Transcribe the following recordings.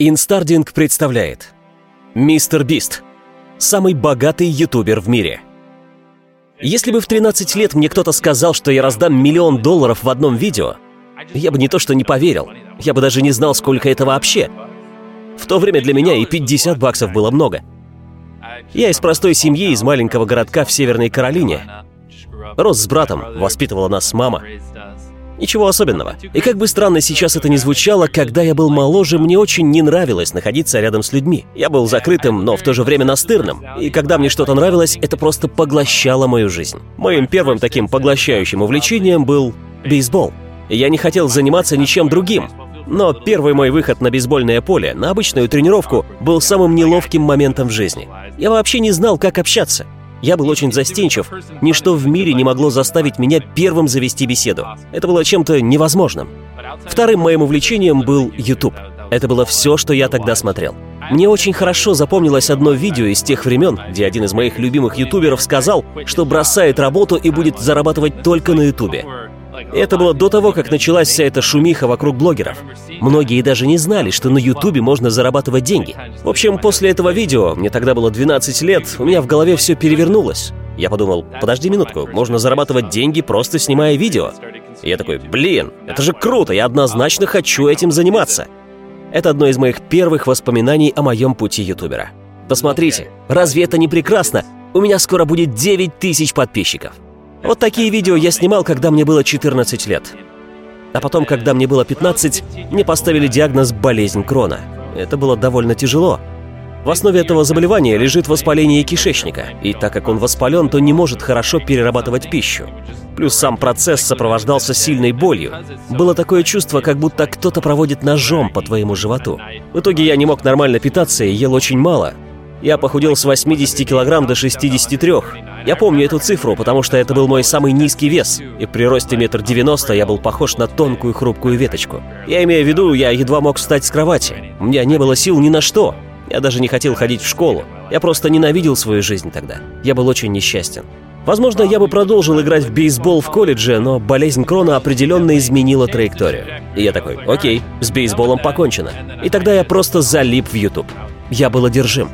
Инстардинг представляет Мистер Бист Самый богатый ютубер в мире. Если бы в 13 лет мне кто-то сказал, что я раздам миллион долларов в одном видео Я бы не то что не поверил Я бы даже не знал, сколько это вообще. В то время для меня и 50 баксов было много. Я из простой семьи, из маленького городка в Северной Каролине. Рос с братом, воспитывала нас мама Ничего особенного. И как бы странно сейчас это ни звучало, когда я был моложе, мне очень не нравилось находиться рядом с людьми. Я был закрытым, но в то же время настырным. И когда мне что-то нравилось, это просто поглощало мою жизнь. Моим первым таким поглощающим увлечением был бейсбол. Я не хотел заниматься ничем другим. Но первый мой выход на бейсбольное поле, на обычную тренировку, был самым неловким моментом в жизни. Я вообще не знал, как общаться. Я был очень застенчив. Ничто в мире не могло заставить меня первым завести беседу. Это было чем-то невозможным. Вторым моим увлечением был YouTube. Это было все, что я тогда смотрел. Мне очень хорошо запомнилось одно видео из тех времен, где один из моих любимых ютуберов сказал, что бросает работу и будет зарабатывать только на ютубе. Это было до того, как началась вся эта шумиха вокруг блогеров. Многие даже не знали, что на Ютубе можно зарабатывать деньги. В общем, после этого видео, мне тогда было 12 лет, у меня в голове все перевернулось. Я подумал, подожди минутку, можно зарабатывать деньги, просто снимая видео. Я такой, блин, это же круто, я однозначно хочу этим заниматься. Это одно из моих первых воспоминаний о моем пути ютубера. Посмотрите, разве это не прекрасно? У меня скоро будет 9 тысяч подписчиков. Вот такие видео я снимал, когда мне было 14 лет. А потом, когда мне было 15, мне поставили диагноз «болезнь Крона». Это было довольно тяжело. В основе этого заболевания лежит воспаление кишечника, и так как он воспален, то не может хорошо перерабатывать пищу. Плюс сам процесс сопровождался сильной болью. Было такое чувство, как будто кто-то проводит ножом по твоему животу. В итоге я не мог нормально питаться и ел очень мало. Я похудел с 80 килограмм до 63, я помню эту цифру, потому что это был мой самый низкий вес, и при росте метр девяносто я был похож на тонкую хрупкую веточку. Я имею в виду, я едва мог встать с кровати. У меня не было сил ни на что. Я даже не хотел ходить в школу. Я просто ненавидел свою жизнь тогда. Я был очень несчастен. Возможно, я бы продолжил играть в бейсбол в колледже, но болезнь Крона определенно изменила траекторию. И я такой, окей, с бейсболом покончено. И тогда я просто залип в YouTube. Я был одержим.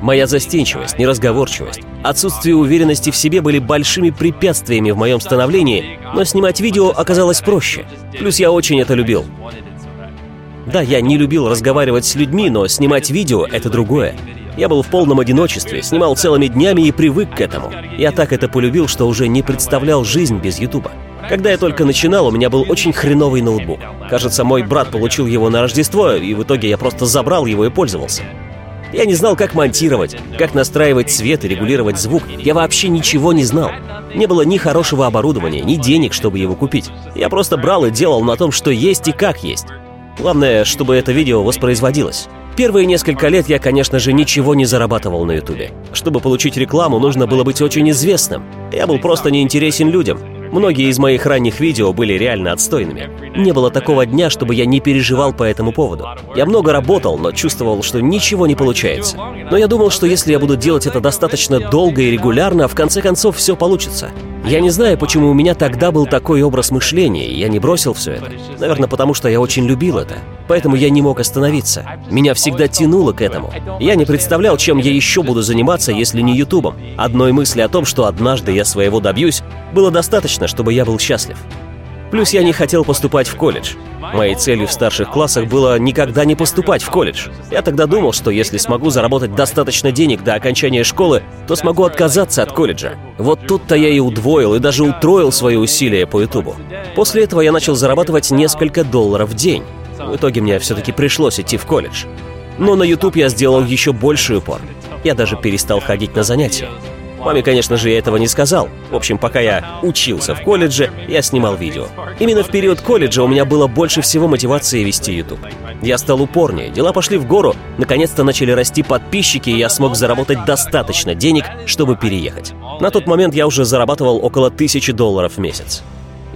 Моя застенчивость, неразговорчивость, отсутствие уверенности в себе были большими препятствиями в моем становлении, но снимать видео оказалось проще. Плюс я очень это любил. Да, я не любил разговаривать с людьми, но снимать видео — это другое. Я был в полном одиночестве, снимал целыми днями и привык к этому. Я так это полюбил, что уже не представлял жизнь без Ютуба. Когда я только начинал, у меня был очень хреновый ноутбук. Кажется, мой брат получил его на Рождество, и в итоге я просто забрал его и пользовался. Я не знал, как монтировать, как настраивать свет и регулировать звук. Я вообще ничего не знал. Не было ни хорошего оборудования, ни денег, чтобы его купить. Я просто брал и делал на том, что есть и как есть. Главное, чтобы это видео воспроизводилось. Первые несколько лет я, конечно же, ничего не зарабатывал на Ютубе. Чтобы получить рекламу, нужно было быть очень известным. Я был просто неинтересен людям. Многие из моих ранних видео были реально отстойными. Не было такого дня, чтобы я не переживал по этому поводу. Я много работал, но чувствовал, что ничего не получается. Но я думал, что если я буду делать это достаточно долго и регулярно, в конце концов все получится. Я не знаю, почему у меня тогда был такой образ мышления, и я не бросил все это. Наверное, потому что я очень любил это. Поэтому я не мог остановиться. Меня всегда тянуло к этому. Я не представлял, чем я еще буду заниматься, если не Ютубом. Одной мысли о том, что однажды я своего добьюсь, было достаточно, чтобы я был счастлив. Плюс я не хотел поступать в колледж. Моей целью в старших классах было никогда не поступать в колледж. Я тогда думал, что если смогу заработать достаточно денег до окончания школы, то смогу отказаться от колледжа. Вот тут-то я и удвоил, и даже утроил свои усилия по Ютубу. После этого я начал зарабатывать несколько долларов в день. В итоге мне все-таки пришлось идти в колледж. Но на YouTube я сделал еще больший упор. Я даже перестал ходить на занятия. Маме, конечно же, я этого не сказал. В общем, пока я учился в колледже, я снимал видео. Именно в период колледжа у меня было больше всего мотивации вести YouTube. Я стал упорнее, дела пошли в гору, наконец-то начали расти подписчики, и я смог заработать достаточно денег, чтобы переехать. На тот момент я уже зарабатывал около тысячи долларов в месяц.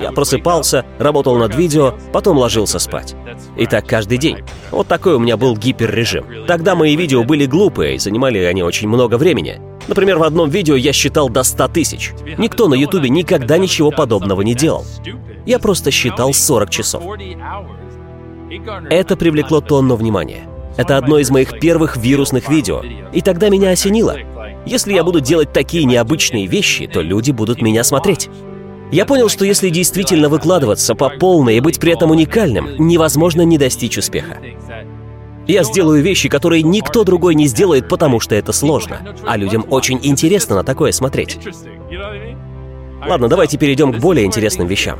Я просыпался, работал над видео, потом ложился спать. И так каждый день. Вот такой у меня был гиперрежим. Тогда мои видео были глупые, и занимали они очень много времени. Например, в одном видео я считал до 100 тысяч. Никто на ютубе никогда ничего подобного не делал. Я просто считал 40 часов. Это привлекло тонну внимания. Это одно из моих первых вирусных видео. И тогда меня осенило. Если я буду делать такие необычные вещи, то люди будут меня смотреть. Я понял, что если действительно выкладываться по полной и быть при этом уникальным, невозможно не достичь успеха. Я сделаю вещи, которые никто другой не сделает, потому что это сложно. А людям очень интересно на такое смотреть. Ладно, давайте перейдем к более интересным вещам.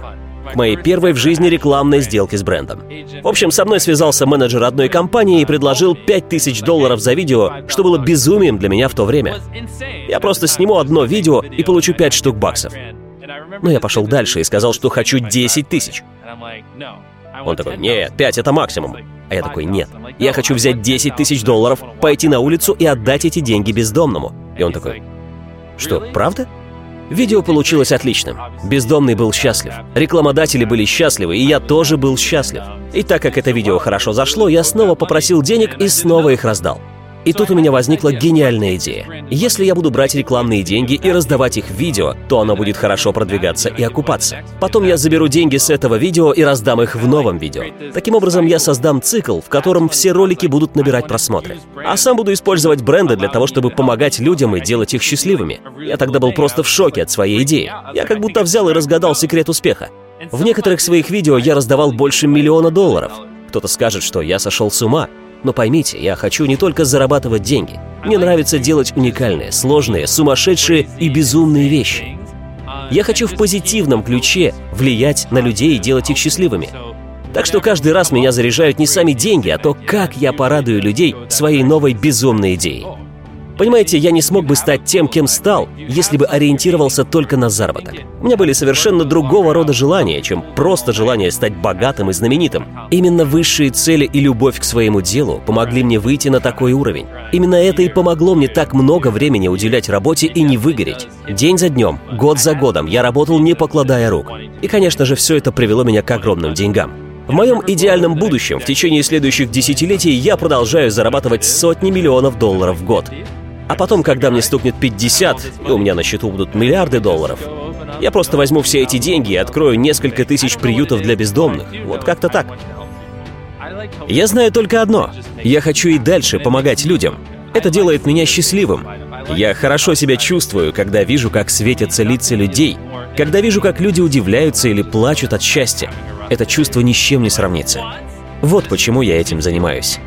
К моей первой в жизни рекламной сделке с брендом. В общем, со мной связался менеджер одной компании и предложил 5000 долларов за видео, что было безумием для меня в то время. Я просто сниму одно видео и получу 5 штук баксов. Но я пошел дальше и сказал, что хочу 10 тысяч. Он такой, нет, 5 это максимум. А я такой, нет, я хочу взять 10 тысяч долларов, пойти на улицу и отдать эти деньги бездомному. И он такой, что, правда? Видео получилось отличным. Бездомный был счастлив. Рекламодатели были счастливы, и я тоже был счастлив. И так как это видео хорошо зашло, я снова попросил денег и снова их раздал. И тут у меня возникла гениальная идея. Если я буду брать рекламные деньги и раздавать их в видео, то оно будет хорошо продвигаться и окупаться. Потом я заберу деньги с этого видео и раздам их в новом видео. Таким образом, я создам цикл, в котором все ролики будут набирать просмотры. А сам буду использовать бренды для того, чтобы помогать людям и делать их счастливыми. Я тогда был просто в шоке от своей идеи. Я как будто взял и разгадал секрет успеха. В некоторых своих видео я раздавал больше миллиона долларов. Кто-то скажет, что я сошел с ума, но поймите, я хочу не только зарабатывать деньги. Мне нравится делать уникальные, сложные, сумасшедшие и безумные вещи. Я хочу в позитивном ключе влиять на людей и делать их счастливыми. Так что каждый раз меня заряжают не сами деньги, а то, как я порадую людей своей новой безумной идеей. Понимаете, я не смог бы стать тем, кем стал, если бы ориентировался только на заработок. У меня были совершенно другого рода желания, чем просто желание стать богатым и знаменитым. Именно высшие цели и любовь к своему делу помогли мне выйти на такой уровень. Именно это и помогло мне так много времени уделять работе и не выгореть. День за днем, год за годом я работал не покладая рук. И, конечно же, все это привело меня к огромным деньгам. В моем идеальном будущем в течение следующих десятилетий я продолжаю зарабатывать сотни миллионов долларов в год. А потом, когда мне стукнет 50, и у меня на счету будут миллиарды долларов, я просто возьму все эти деньги и открою несколько тысяч приютов для бездомных. Вот как-то так. Я знаю только одно. Я хочу и дальше помогать людям. Это делает меня счастливым. Я хорошо себя чувствую, когда вижу, как светятся лица людей, когда вижу, как люди удивляются или плачут от счастья. Это чувство ни с чем не сравнится. Вот почему я этим занимаюсь.